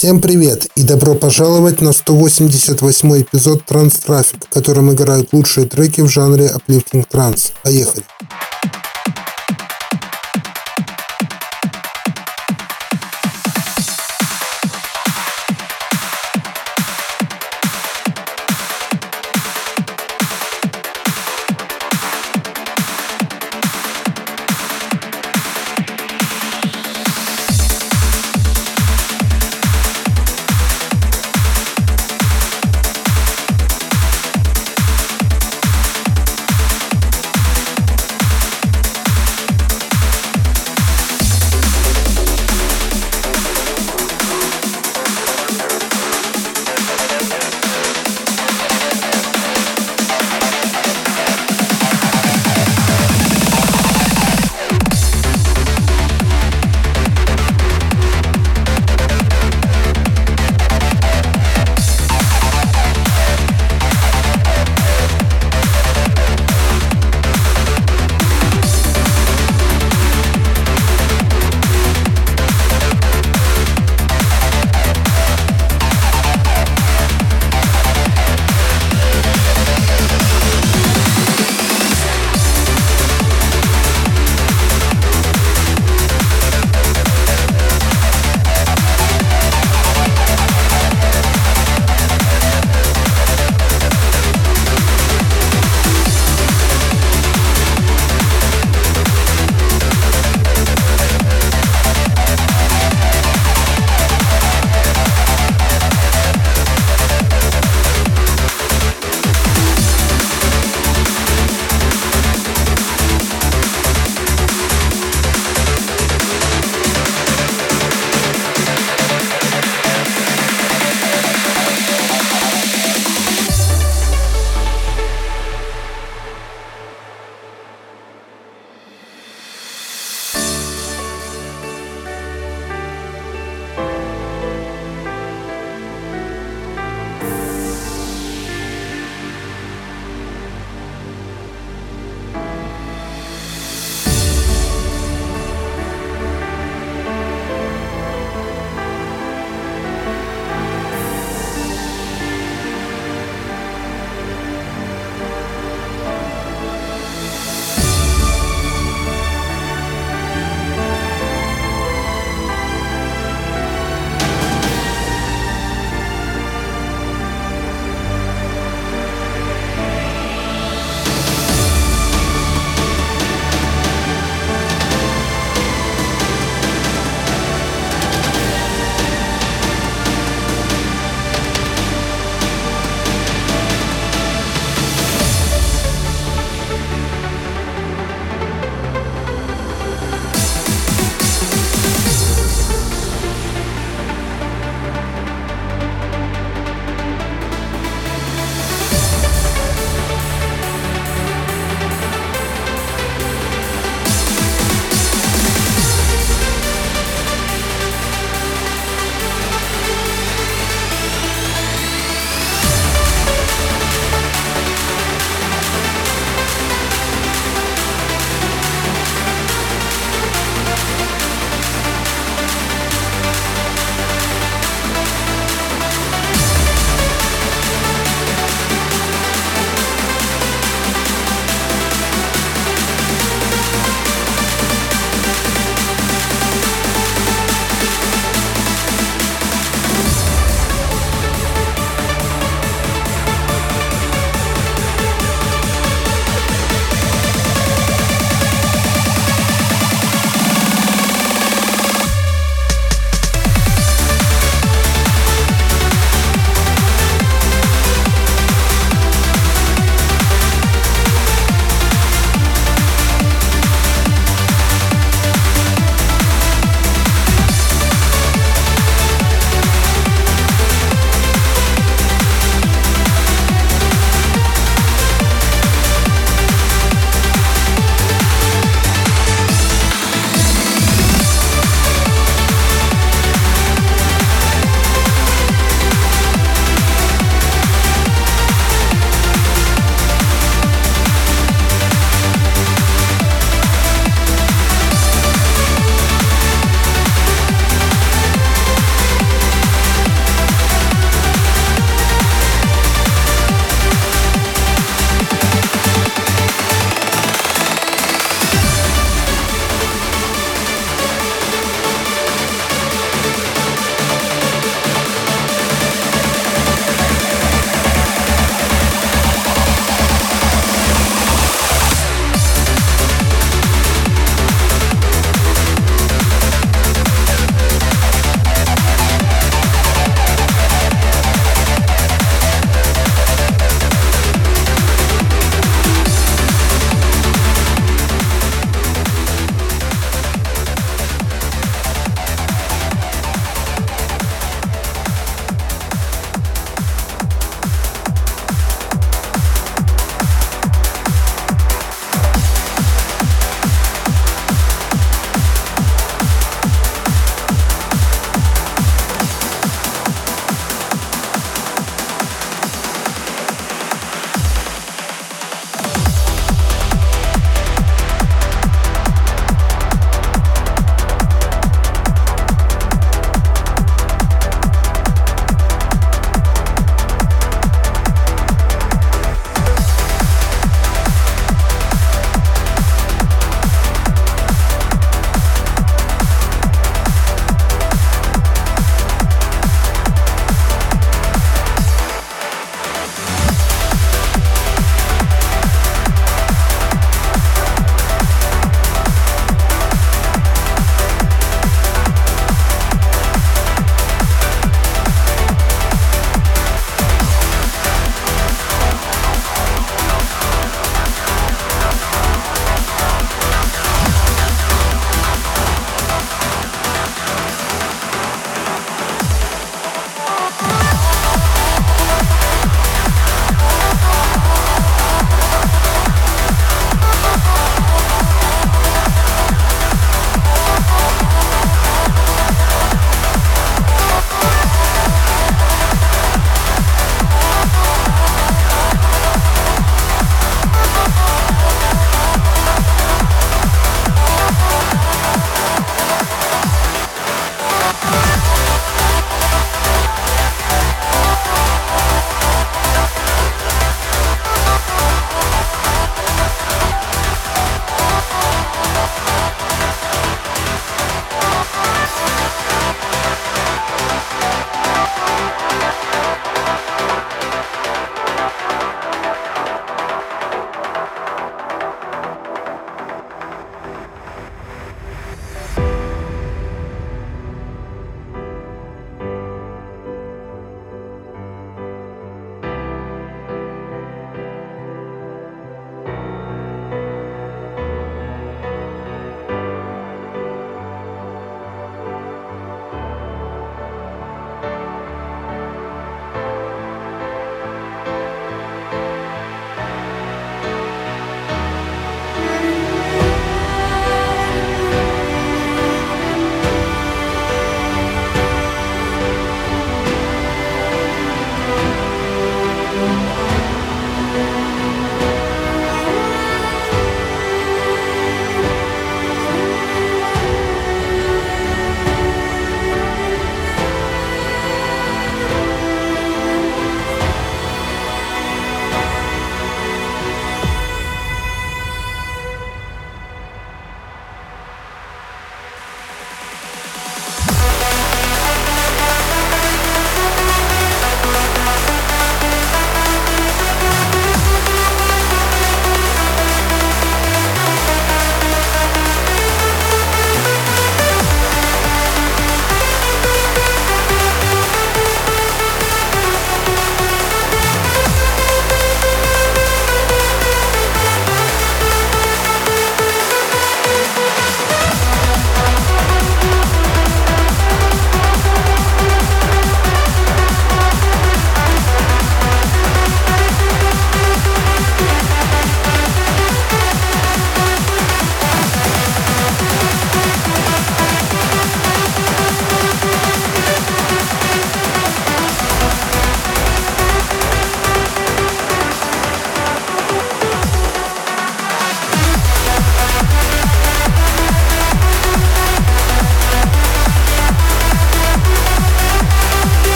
Всем привет и добро пожаловать на 188 эпизод Транс Трафик, в котором играют лучшие треки в жанре Uplifting Транс. Поехали!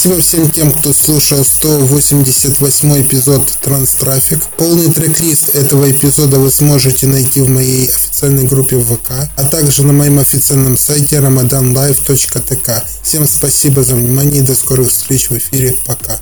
спасибо всем тем, кто слушал 188 эпизод Транстрафик. Полный трек-лист этого эпизода вы сможете найти в моей официальной группе ВК, а также на моем официальном сайте ramadanlive.tk. Всем спасибо за внимание и до скорых встреч в эфире. Пока.